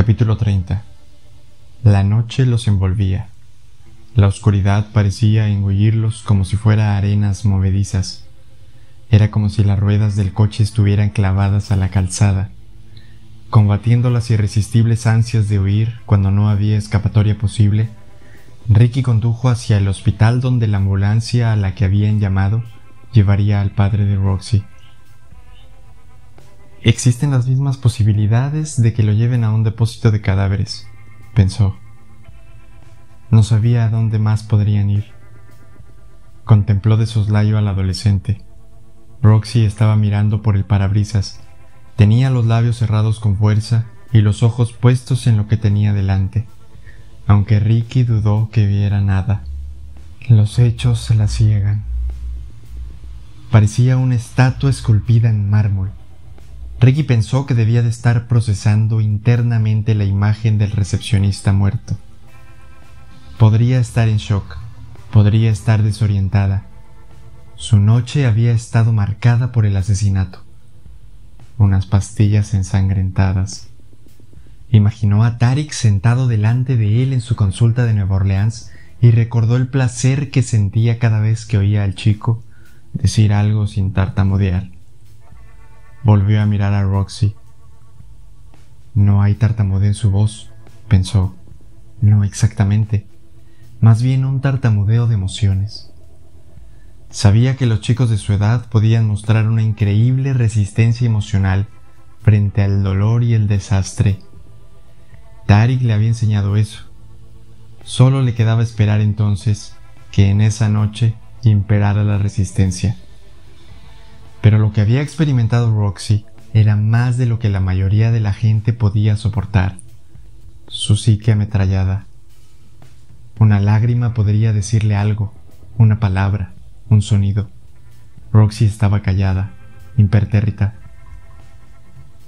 Capítulo 30 La noche los envolvía. La oscuridad parecía engullirlos como si fuera arenas movedizas. Era como si las ruedas del coche estuvieran clavadas a la calzada, combatiendo las irresistibles ansias de huir cuando no había escapatoria posible. Ricky condujo hacia el hospital donde la ambulancia a la que habían llamado llevaría al padre de Roxy. Existen las mismas posibilidades de que lo lleven a un depósito de cadáveres, pensó. No sabía a dónde más podrían ir. Contempló de soslayo al adolescente. Roxy estaba mirando por el parabrisas. Tenía los labios cerrados con fuerza y los ojos puestos en lo que tenía delante, aunque Ricky dudó que viera nada. Los hechos se la ciegan. Parecía una estatua esculpida en mármol Ricky pensó que debía de estar procesando internamente la imagen del recepcionista muerto. Podría estar en shock, podría estar desorientada. Su noche había estado marcada por el asesinato. Unas pastillas ensangrentadas. Imaginó a Tarik sentado delante de él en su consulta de Nueva Orleans y recordó el placer que sentía cada vez que oía al chico decir algo sin tartamudear. Volvió a mirar a Roxy. No hay tartamudeo en su voz, pensó. No exactamente, más bien un tartamudeo de emociones. Sabía que los chicos de su edad podían mostrar una increíble resistencia emocional frente al dolor y el desastre. Tarik le había enseñado eso. Solo le quedaba esperar entonces que en esa noche imperara la resistencia. Pero lo que había experimentado Roxy era más de lo que la mayoría de la gente podía soportar. Su psique ametrallada. Una lágrima podría decirle algo, una palabra, un sonido. Roxy estaba callada, impertérrita.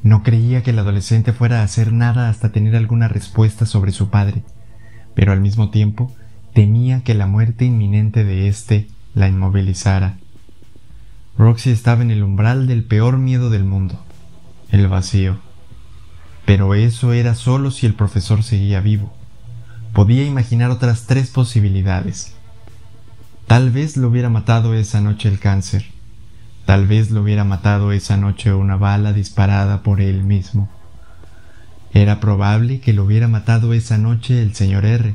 No creía que el adolescente fuera a hacer nada hasta tener alguna respuesta sobre su padre, pero al mismo tiempo temía que la muerte inminente de éste la inmovilizara Roxy estaba en el umbral del peor miedo del mundo, el vacío. Pero eso era solo si el profesor seguía vivo. Podía imaginar otras tres posibilidades. Tal vez lo hubiera matado esa noche el cáncer. Tal vez lo hubiera matado esa noche una bala disparada por él mismo. Era probable que lo hubiera matado esa noche el señor R,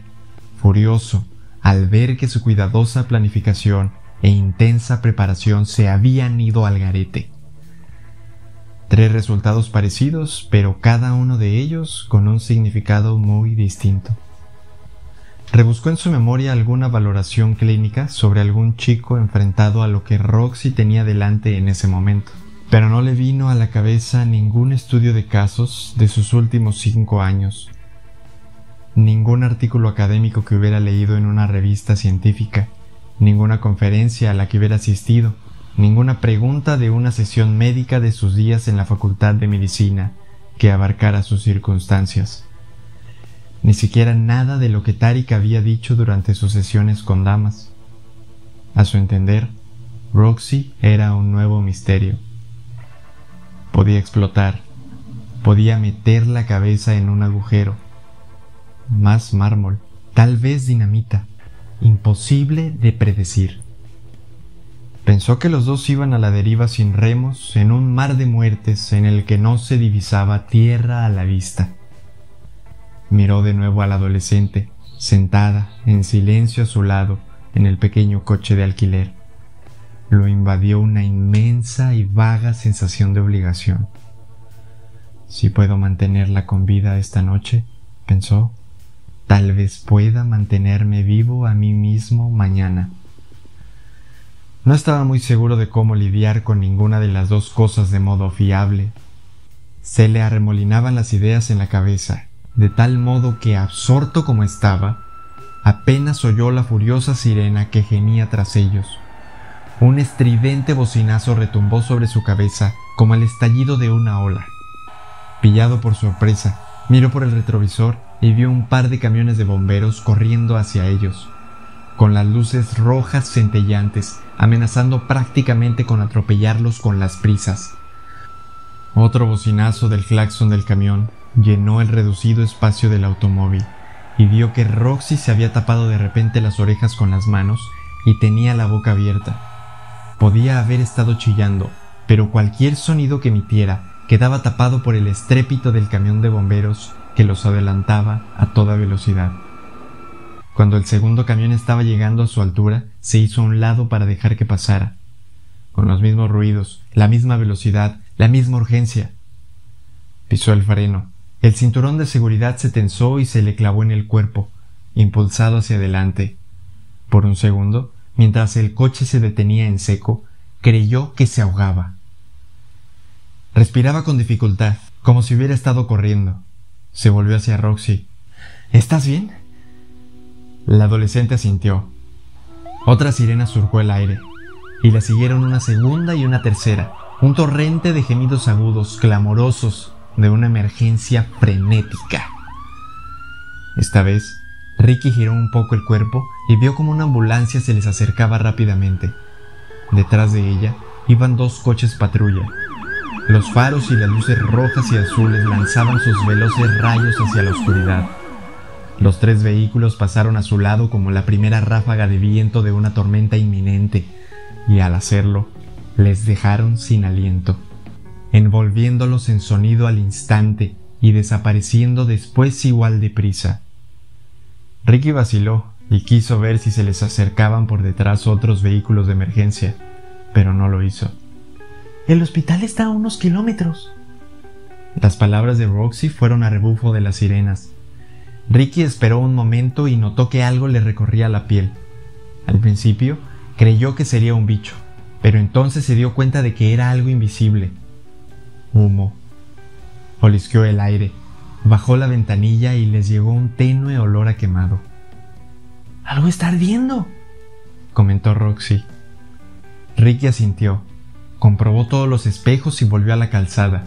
furioso al ver que su cuidadosa planificación e intensa preparación se habían ido al garete. Tres resultados parecidos, pero cada uno de ellos con un significado muy distinto. Rebuscó en su memoria alguna valoración clínica sobre algún chico enfrentado a lo que Roxy tenía delante en ese momento, pero no le vino a la cabeza ningún estudio de casos de sus últimos cinco años, ningún artículo académico que hubiera leído en una revista científica, ninguna conferencia a la que hubiera asistido, ninguna pregunta de una sesión médica de sus días en la Facultad de Medicina que abarcara sus circunstancias. Ni siquiera nada de lo que Tarik había dicho durante sus sesiones con damas. A su entender, Roxy era un nuevo misterio. Podía explotar, podía meter la cabeza en un agujero. Más mármol, tal vez dinamita imposible de predecir. Pensó que los dos iban a la deriva sin remos en un mar de muertes en el que no se divisaba tierra a la vista. Miró de nuevo al adolescente, sentada en silencio a su lado en el pequeño coche de alquiler. Lo invadió una inmensa y vaga sensación de obligación. Si puedo mantenerla con vida esta noche, pensó, Tal vez pueda mantenerme vivo a mí mismo mañana. No estaba muy seguro de cómo lidiar con ninguna de las dos cosas de modo fiable. Se le arremolinaban las ideas en la cabeza, de tal modo que, absorto como estaba, apenas oyó la furiosa sirena que gemía tras ellos. Un estridente bocinazo retumbó sobre su cabeza como el estallido de una ola. Pillado por sorpresa, miró por el retrovisor y vio un par de camiones de bomberos corriendo hacia ellos, con las luces rojas centellantes, amenazando prácticamente con atropellarlos con las prisas. Otro bocinazo del claxon del camión llenó el reducido espacio del automóvil y vio que Roxy se había tapado de repente las orejas con las manos y tenía la boca abierta. Podía haber estado chillando, pero cualquier sonido que emitiera quedaba tapado por el estrépito del camión de bomberos que los adelantaba a toda velocidad. Cuando el segundo camión estaba llegando a su altura, se hizo a un lado para dejar que pasara. Con los mismos ruidos, la misma velocidad, la misma urgencia. Pisó el freno. El cinturón de seguridad se tensó y se le clavó en el cuerpo, impulsado hacia adelante. Por un segundo, mientras el coche se detenía en seco, creyó que se ahogaba. Respiraba con dificultad, como si hubiera estado corriendo. Se volvió hacia Roxy. ¿Estás bien? La adolescente asintió. Otra sirena surcó el aire, y la siguieron una segunda y una tercera, un torrente de gemidos agudos, clamorosos, de una emergencia frenética. Esta vez, Ricky giró un poco el cuerpo y vio como una ambulancia se les acercaba rápidamente. Detrás de ella iban dos coches patrulla. Los faros y las luces rojas y azules lanzaban sus veloces rayos hacia la oscuridad. Los tres vehículos pasaron a su lado como la primera ráfaga de viento de una tormenta inminente, y al hacerlo, les dejaron sin aliento, envolviéndolos en sonido al instante y desapareciendo después igual de prisa. Ricky vaciló y quiso ver si se les acercaban por detrás otros vehículos de emergencia, pero no lo hizo. El hospital está a unos kilómetros. Las palabras de Roxy fueron a rebufo de las sirenas. Ricky esperó un momento y notó que algo le recorría la piel. Al principio creyó que sería un bicho, pero entonces se dio cuenta de que era algo invisible. Humo. Olisqueó el aire Bajó la ventanilla y les llegó un tenue olor a quemado. Algo está ardiendo, comentó Roxy. Ricky asintió, comprobó todos los espejos y volvió a la calzada.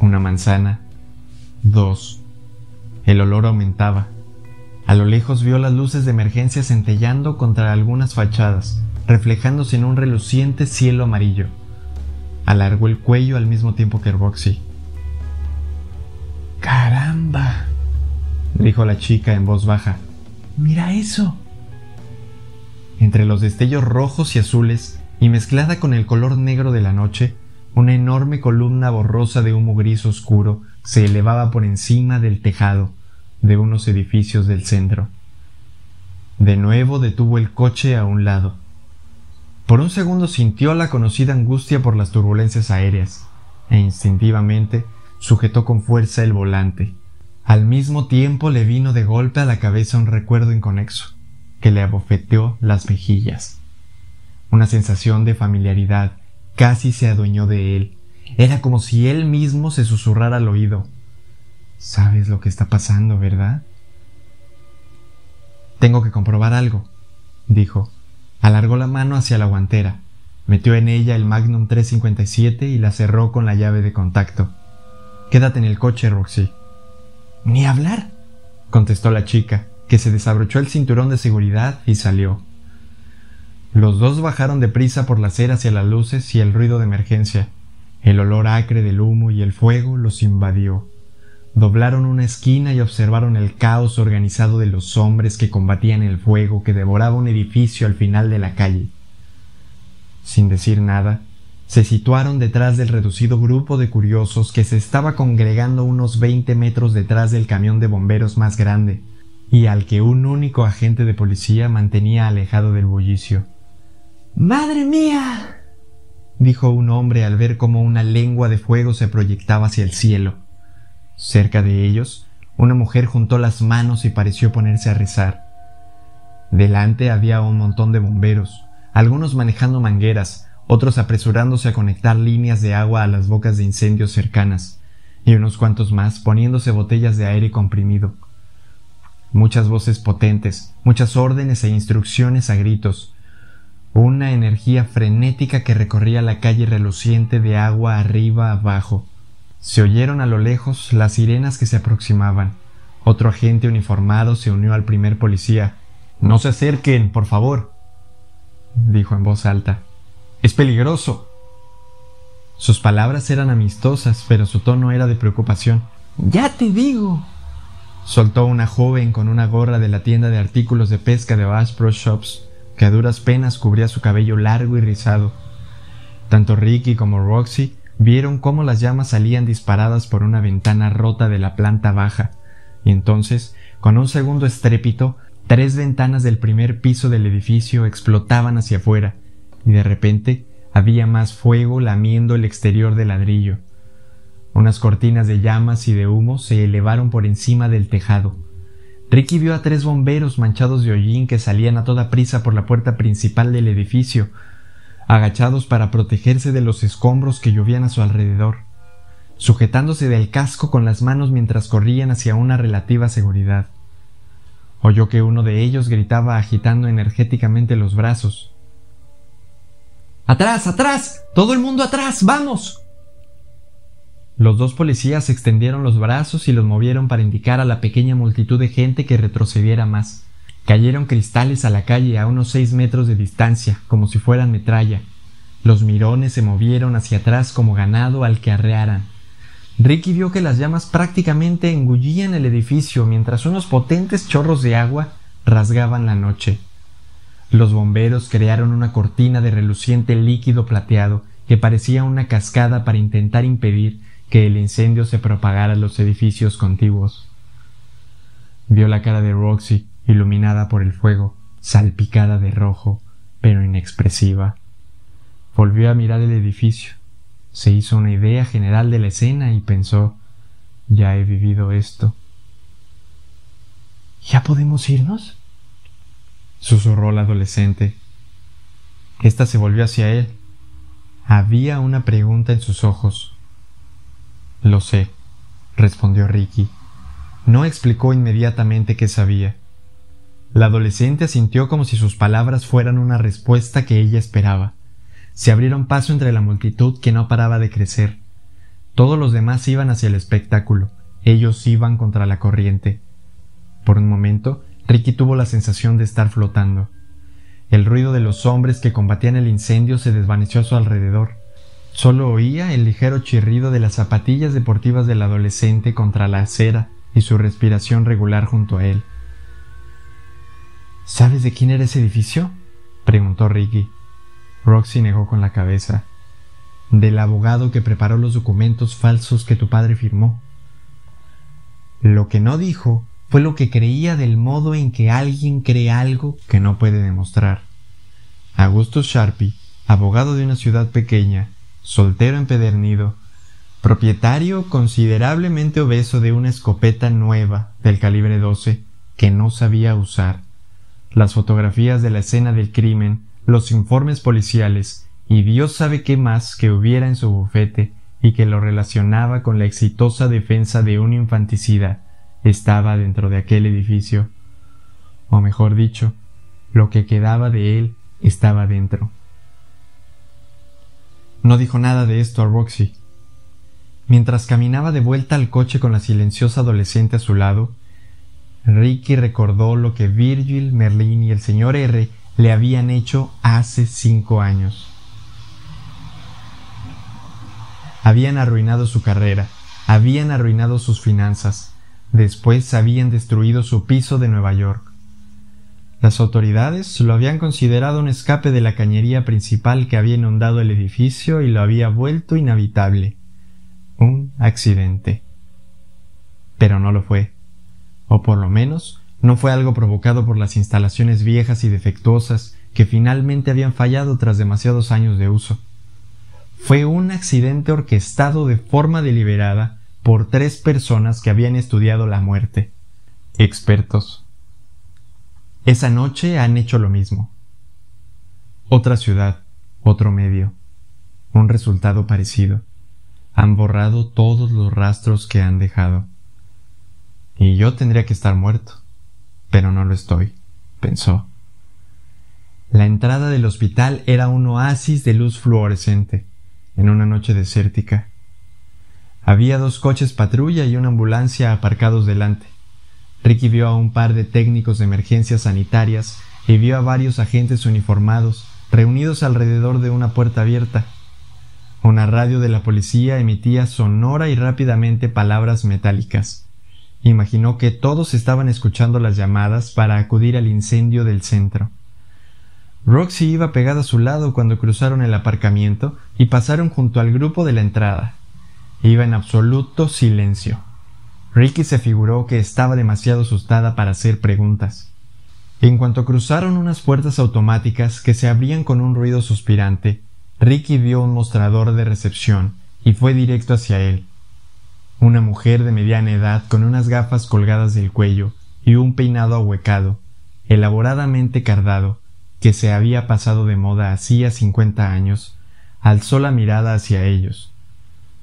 Una manzana, dos. El olor aumentaba. A lo lejos vio las luces de emergencia centellando contra algunas fachadas, reflejándose en un reluciente cielo amarillo. Alargó el cuello al mismo tiempo que Roxy. ¡Caramba! dijo la chica en voz baja. Mira eso. Entre los destellos rojos y azules, y mezclada con el color negro de la noche, una enorme columna borrosa de humo gris oscuro se elevaba por encima del tejado de unos edificios del centro. De nuevo detuvo el coche a un lado. Por un segundo sintió la conocida angustia por las turbulencias aéreas, e instintivamente sujetó con fuerza el volante. Al mismo tiempo le vino de golpe a la cabeza un recuerdo inconexo, que le abofeteó las mejillas. Una sensación de familiaridad casi se adueñó de él. Era como si él mismo se susurrara al oído. Sabes lo que está pasando, ¿verdad? Tengo que comprobar algo, dijo. Alargó la mano hacia la guantera, metió en ella el Magnum 357 y la cerró con la llave de contacto. Quédate en el coche, Roxy. Ni hablar, contestó la chica, que se desabrochó el cinturón de seguridad y salió. Los dos bajaron deprisa por la acera hacia las luces y el ruido de emergencia. El olor acre del humo y el fuego los invadió. Doblaron una esquina y observaron el caos organizado de los hombres que combatían el fuego que devoraba un edificio al final de la calle. Sin decir nada, se situaron detrás del reducido grupo de curiosos que se estaba congregando unos veinte metros detrás del camión de bomberos más grande, y al que un único agente de policía mantenía alejado del bullicio. ¡Madre mía! dijo un hombre al ver cómo una lengua de fuego se proyectaba hacia el cielo. Cerca de ellos, una mujer juntó las manos y pareció ponerse a rezar. Delante había un montón de bomberos, algunos manejando mangueras, otros apresurándose a conectar líneas de agua a las bocas de incendios cercanas, y unos cuantos más poniéndose botellas de aire comprimido. Muchas voces potentes, muchas órdenes e instrucciones a gritos, una energía frenética que recorría la calle reluciente de agua arriba abajo. Se oyeron a lo lejos las sirenas que se aproximaban. Otro agente uniformado se unió al primer policía. No se acerquen, por favor, dijo en voz alta. Es peligroso. Sus palabras eran amistosas, pero su tono era de preocupación. Ya te digo. Soltó una joven con una gorra de la tienda de artículos de pesca de Bass Pro Shops, que a duras penas cubría su cabello largo y rizado. Tanto Ricky como Roxy vieron cómo las llamas salían disparadas por una ventana rota de la planta baja, y entonces, con un segundo estrépito, tres ventanas del primer piso del edificio explotaban hacia afuera, y de repente había más fuego lamiendo el exterior del ladrillo. Unas cortinas de llamas y de humo se elevaron por encima del tejado. Ricky vio a tres bomberos manchados de hollín que salían a toda prisa por la puerta principal del edificio, agachados para protegerse de los escombros que llovían a su alrededor, sujetándose del casco con las manos mientras corrían hacia una relativa seguridad. Oyó que uno de ellos gritaba agitando energéticamente los brazos. ¡Atrás, atrás! ¡Todo el mundo atrás! ¡Vamos! Los dos policías extendieron los brazos y los movieron para indicar a la pequeña multitud de gente que retrocediera más. Cayeron cristales a la calle a unos seis metros de distancia, como si fueran metralla. Los mirones se movieron hacia atrás como ganado al que arrearan. Ricky vio que las llamas prácticamente engullían el edificio mientras unos potentes chorros de agua rasgaban la noche. Los bomberos crearon una cortina de reluciente líquido plateado que parecía una cascada para intentar impedir que el incendio se propagara a los edificios contiguos. Vio la cara de Roxy, iluminada por el fuego, salpicada de rojo, pero inexpresiva. Volvió a mirar el edificio, se hizo una idea general de la escena y pensó ya he vivido esto. ¿Ya podemos irnos? susurró la adolescente. Esta se volvió hacia él. Había una pregunta en sus ojos. Lo sé, respondió Ricky. No explicó inmediatamente qué sabía. La adolescente asintió como si sus palabras fueran una respuesta que ella esperaba. Se abrieron paso entre la multitud que no paraba de crecer. Todos los demás iban hacia el espectáculo, ellos iban contra la corriente. Por un momento, Ricky tuvo la sensación de estar flotando. El ruido de los hombres que combatían el incendio se desvaneció a su alrededor. Solo oía el ligero chirrido de las zapatillas deportivas del adolescente contra la acera y su respiración regular junto a él. ¿Sabes de quién era ese edificio? preguntó Ricky. Roxy negó con la cabeza. Del abogado que preparó los documentos falsos que tu padre firmó. Lo que no dijo fue lo que creía del modo en que alguien cree algo que no puede demostrar. Augustus Sharpie, abogado de una ciudad pequeña, soltero empedernido, propietario considerablemente obeso de una escopeta nueva del calibre 12 que no sabía usar, las fotografías de la escena del crimen, los informes policiales y Dios sabe qué más que hubiera en su bufete y que lo relacionaba con la exitosa defensa de un infanticida estaba dentro de aquel edificio, o mejor dicho, lo que quedaba de él estaba dentro. No dijo nada de esto a Roxy. Mientras caminaba de vuelta al coche con la silenciosa adolescente a su lado, Ricky recordó lo que Virgil, Merlin y el señor R le habían hecho hace cinco años. Habían arruinado su carrera, habían arruinado sus finanzas, Después habían destruido su piso de Nueva York. Las autoridades lo habían considerado un escape de la cañería principal que había inundado el edificio y lo había vuelto inhabitable. Un accidente. Pero no lo fue. O por lo menos no fue algo provocado por las instalaciones viejas y defectuosas que finalmente habían fallado tras demasiados años de uso. Fue un accidente orquestado de forma deliberada por tres personas que habían estudiado la muerte, expertos. Esa noche han hecho lo mismo. Otra ciudad, otro medio, un resultado parecido. Han borrado todos los rastros que han dejado. Y yo tendría que estar muerto, pero no lo estoy, pensó. La entrada del hospital era un oasis de luz fluorescente, en una noche desértica. Había dos coches patrulla y una ambulancia aparcados delante. Ricky vio a un par de técnicos de emergencias sanitarias y vio a varios agentes uniformados reunidos alrededor de una puerta abierta. Una radio de la policía emitía sonora y rápidamente palabras metálicas. Imaginó que todos estaban escuchando las llamadas para acudir al incendio del centro. Roxy iba pegada a su lado cuando cruzaron el aparcamiento y pasaron junto al grupo de la entrada. Iba en absoluto silencio. Ricky se figuró que estaba demasiado asustada para hacer preguntas. En cuanto cruzaron unas puertas automáticas que se abrían con un ruido suspirante, Ricky vio un mostrador de recepción y fue directo hacia él. Una mujer de mediana edad con unas gafas colgadas del cuello y un peinado ahuecado, elaboradamente cardado, que se había pasado de moda hacía cincuenta años, alzó la mirada hacia ellos.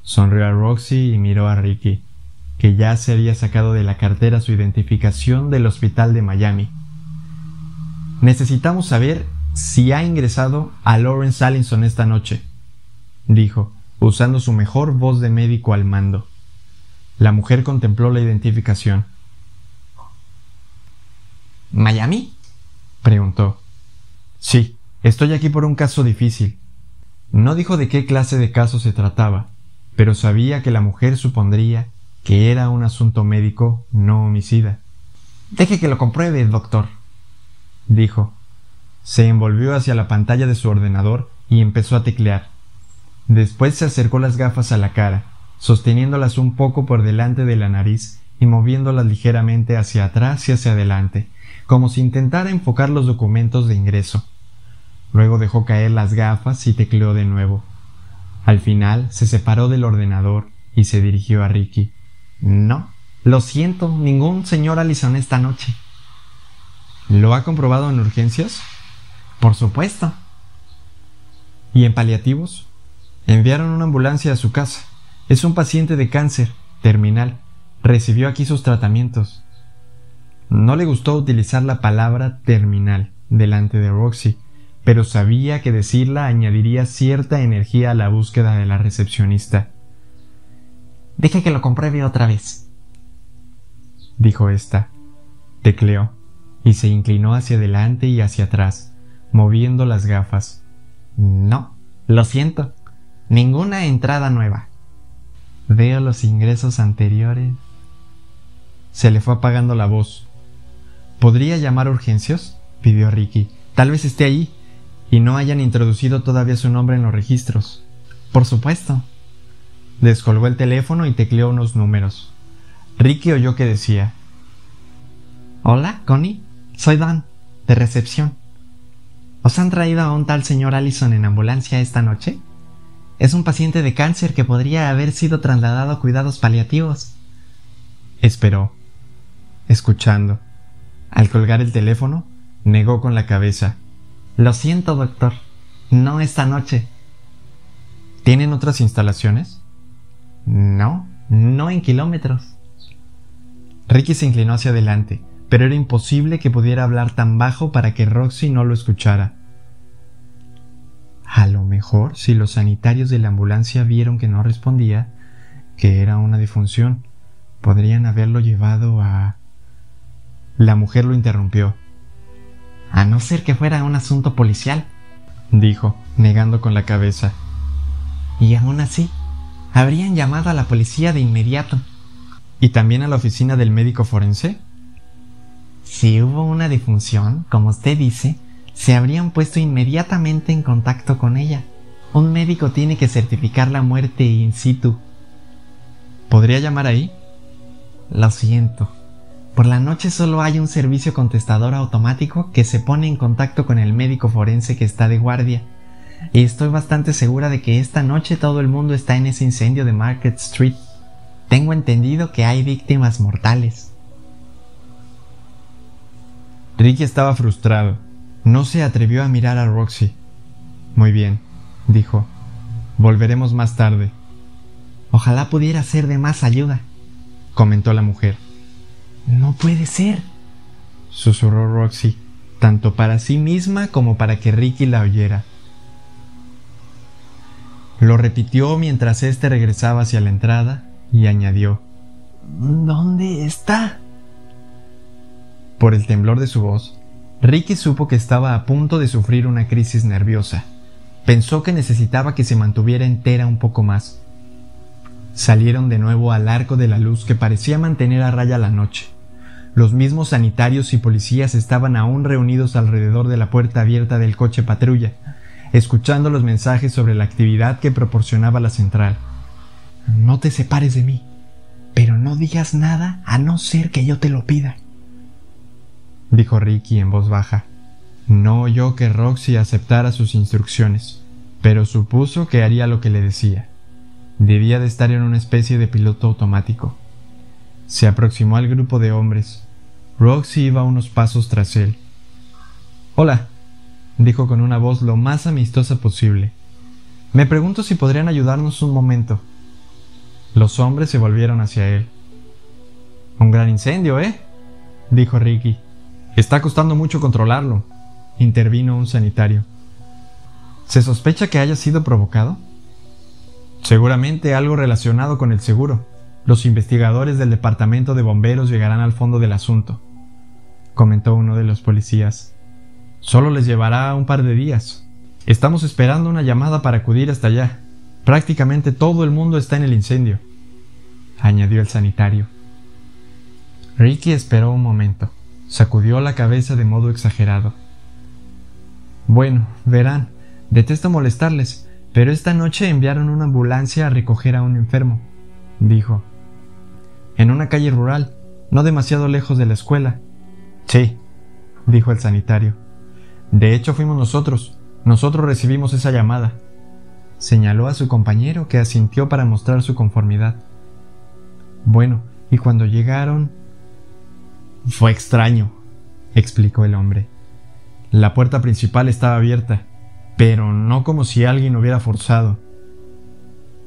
Sonrió a Roxy y miró a Ricky, que ya se había sacado de la cartera su identificación del hospital de Miami. Necesitamos saber si ha ingresado a Lawrence Allinson esta noche, dijo, usando su mejor voz de médico al mando. La mujer contempló la identificación. ¿Miami? preguntó. Sí, estoy aquí por un caso difícil. No dijo de qué clase de caso se trataba, pero sabía que la mujer supondría que era un asunto médico, no homicida. Deje que lo compruebe, doctor, dijo. Se envolvió hacia la pantalla de su ordenador y empezó a teclear. Después se acercó las gafas a la cara, sosteniéndolas un poco por delante de la nariz y moviéndolas ligeramente hacia atrás y hacia adelante, como si intentara enfocar los documentos de ingreso. Luego dejó caer las gafas y tecleó de nuevo. Al final se separó del ordenador y se dirigió a Ricky. No, lo siento, ningún señor Allison esta noche. ¿Lo ha comprobado en urgencias? Por supuesto. ¿Y en paliativos? Enviaron una ambulancia a su casa. Es un paciente de cáncer, terminal. Recibió aquí sus tratamientos. No le gustó utilizar la palabra terminal delante de Roxy, pero sabía que decirla añadiría cierta energía a la búsqueda de la recepcionista. Deje que lo compruebe otra vez. Dijo ésta. Tecleó y se inclinó hacia adelante y hacia atrás, moviendo las gafas. No, lo siento. Ninguna entrada nueva. Veo los ingresos anteriores. Se le fue apagando la voz. ¿Podría llamar a urgencias? pidió Ricky. Tal vez esté ahí y no hayan introducido todavía su nombre en los registros. Por supuesto. Descolgó el teléfono y tecleó unos números. Ricky oyó que decía Hola, Connie. Soy Dan, de recepción. ¿Os han traído a un tal señor Allison en ambulancia esta noche? Es un paciente de cáncer que podría haber sido trasladado a cuidados paliativos. Esperó, escuchando. Al colgar el teléfono, negó con la cabeza. Lo siento, doctor. No esta noche. ¿Tienen otras instalaciones? No, no en kilómetros. Ricky se inclinó hacia adelante, pero era imposible que pudiera hablar tan bajo para que Roxy no lo escuchara. A lo mejor, si los sanitarios de la ambulancia vieron que no respondía, que era una difunción, podrían haberlo llevado a... La mujer lo interrumpió. A no ser que fuera un asunto policial, dijo, negando con la cabeza. Y aún así, habrían llamado a la policía de inmediato. ¿Y también a la oficina del médico forense? Si hubo una difunción, como usted dice, se habrían puesto inmediatamente en contacto con ella. Un médico tiene que certificar la muerte in situ. ¿Podría llamar ahí? Lo siento. Por la noche solo hay un servicio contestador automático que se pone en contacto con el médico forense que está de guardia y estoy bastante segura de que esta noche todo el mundo está en ese incendio de Market Street. Tengo entendido que hay víctimas mortales. Ricky estaba frustrado. No se atrevió a mirar a Roxy. Muy bien, dijo. Volveremos más tarde. Ojalá pudiera ser de más ayuda, comentó la mujer. No puede ser, susurró Roxy, tanto para sí misma como para que Ricky la oyera. Lo repitió mientras éste regresaba hacia la entrada y añadió ¿Dónde está? Por el temblor de su voz, Ricky supo que estaba a punto de sufrir una crisis nerviosa. pensó que necesitaba que se mantuviera entera un poco más. Salieron de nuevo al arco de la luz que parecía mantener a raya la noche. Los mismos sanitarios y policías estaban aún reunidos alrededor de la puerta abierta del coche patrulla, escuchando los mensajes sobre la actividad que proporcionaba la central. No te separes de mí, pero no digas nada a no ser que yo te lo pida, dijo Ricky en voz baja. No oyó que Roxy aceptara sus instrucciones, pero supuso que haría lo que le decía. Debía de estar en una especie de piloto automático. Se aproximó al grupo de hombres. Roxy iba unos pasos tras él. Hola, dijo con una voz lo más amistosa posible. Me pregunto si podrían ayudarnos un momento. Los hombres se volvieron hacia él. Un gran incendio, ¿eh? dijo Ricky. Está costando mucho controlarlo intervino un sanitario. ¿Se sospecha que haya sido provocado? Seguramente algo relacionado con el seguro. Los investigadores del departamento de bomberos llegarán al fondo del asunto, comentó uno de los policías. Solo les llevará un par de días. Estamos esperando una llamada para acudir hasta allá. Prácticamente todo el mundo está en el incendio, añadió el sanitario. Ricky esperó un momento, sacudió la cabeza de modo exagerado. Bueno, verán, detesto molestarles, pero esta noche enviaron una ambulancia a recoger a un enfermo, dijo. En una calle rural, no demasiado lejos de la escuela. Sí, dijo el sanitario. De hecho fuimos nosotros, nosotros recibimos esa llamada. Señaló a su compañero que asintió para mostrar su conformidad. Bueno, y cuando llegaron... Fue extraño, explicó el hombre. La puerta principal estaba abierta, pero no como si alguien hubiera forzado.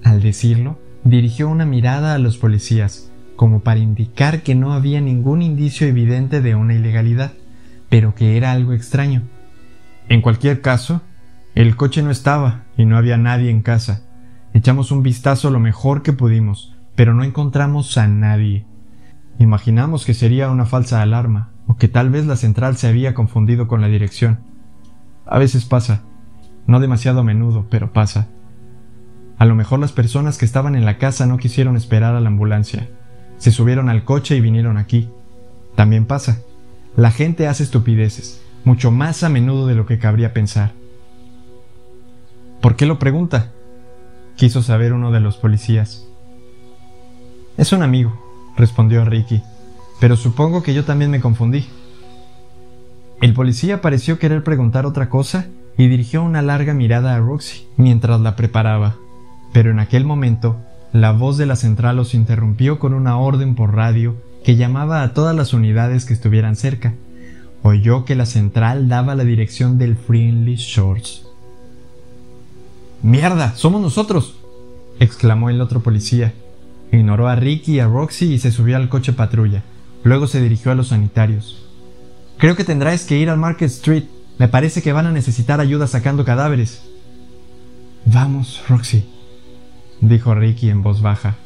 Al decirlo, dirigió una mirada a los policías, como para indicar que no había ningún indicio evidente de una ilegalidad, pero que era algo extraño. En cualquier caso, el coche no estaba y no había nadie en casa. Echamos un vistazo lo mejor que pudimos, pero no encontramos a nadie. Imaginamos que sería una falsa alarma, o que tal vez la central se había confundido con la dirección. A veces pasa, no demasiado a menudo, pero pasa. A lo mejor las personas que estaban en la casa no quisieron esperar a la ambulancia. Se subieron al coche y vinieron aquí. También pasa. La gente hace estupideces, mucho más a menudo de lo que cabría pensar. ¿Por qué lo pregunta? quiso saber uno de los policías. Es un amigo, respondió Ricky pero supongo que yo también me confundí. El policía pareció querer preguntar otra cosa y dirigió una larga mirada a Roxy mientras la preparaba, pero en aquel momento la voz de la central los interrumpió con una orden por radio que llamaba a todas las unidades que estuvieran cerca. Oyó que la central daba la dirección del Friendly Shores. ¡Mierda! ¡Somos nosotros! exclamó el otro policía. Ignoró a Ricky y a Roxy y se subió al coche patrulla. Luego se dirigió a los sanitarios. Creo que tendráis que ir al Market Street. Me parece que van a necesitar ayuda sacando cadáveres. Vamos, Roxy, dijo Ricky en voz baja.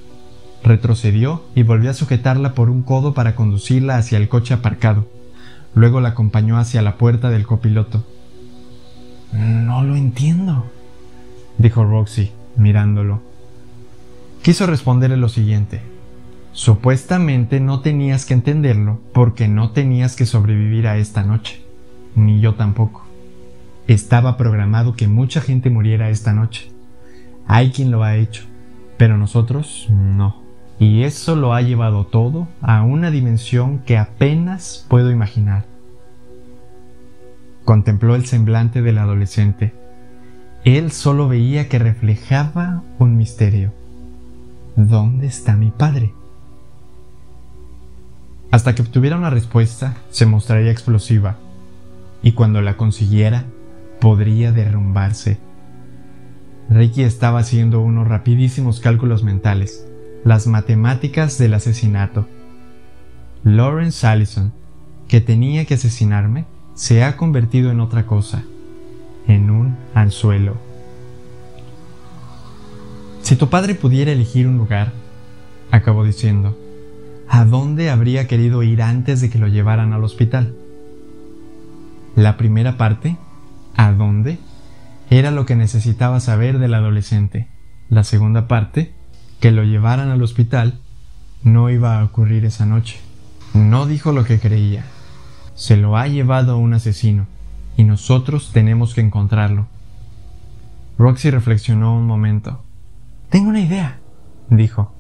Retrocedió y volvió a sujetarla por un codo para conducirla hacia el coche aparcado. Luego la acompañó hacia la puerta del copiloto. No lo entiendo, dijo Roxy, mirándolo. Quiso responderle lo siguiente. Supuestamente no tenías que entenderlo porque no tenías que sobrevivir a esta noche. Ni yo tampoco. Estaba programado que mucha gente muriera esta noche. Hay quien lo ha hecho, pero nosotros no. Y eso lo ha llevado todo a una dimensión que apenas puedo imaginar. Contempló el semblante del adolescente. Él solo veía que reflejaba un misterio. ¿Dónde está mi padre? Hasta que obtuviera una respuesta, se mostraría explosiva, y cuando la consiguiera, podría derrumbarse. Ricky estaba haciendo unos rapidísimos cálculos mentales, las matemáticas del asesinato. Lawrence Allison, que tenía que asesinarme, se ha convertido en otra cosa, en un anzuelo. Si tu padre pudiera elegir un lugar, acabó diciendo, ¿a dónde habría querido ir antes de que lo llevaran al hospital? La primera parte, ¿a dónde? era lo que necesitaba saber del adolescente. La segunda parte, que lo llevaran al hospital, no iba a ocurrir esa noche. No dijo lo que creía. Se lo ha llevado un asesino, y nosotros tenemos que encontrarlo. Roxy reflexionó un momento. Tengo una idea, dijo.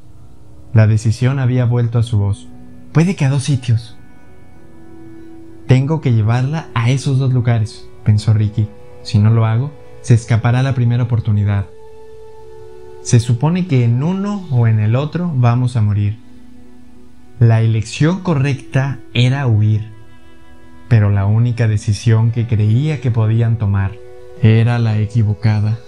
La decisión había vuelto a su voz. Puede que a dos sitios. Tengo que llevarla a esos dos lugares, pensó Ricky. Si no lo hago, se escapará la primera oportunidad. Se supone que en uno o en el otro vamos a morir. La elección correcta era huir, pero la única decisión que creía que podían tomar era la equivocada.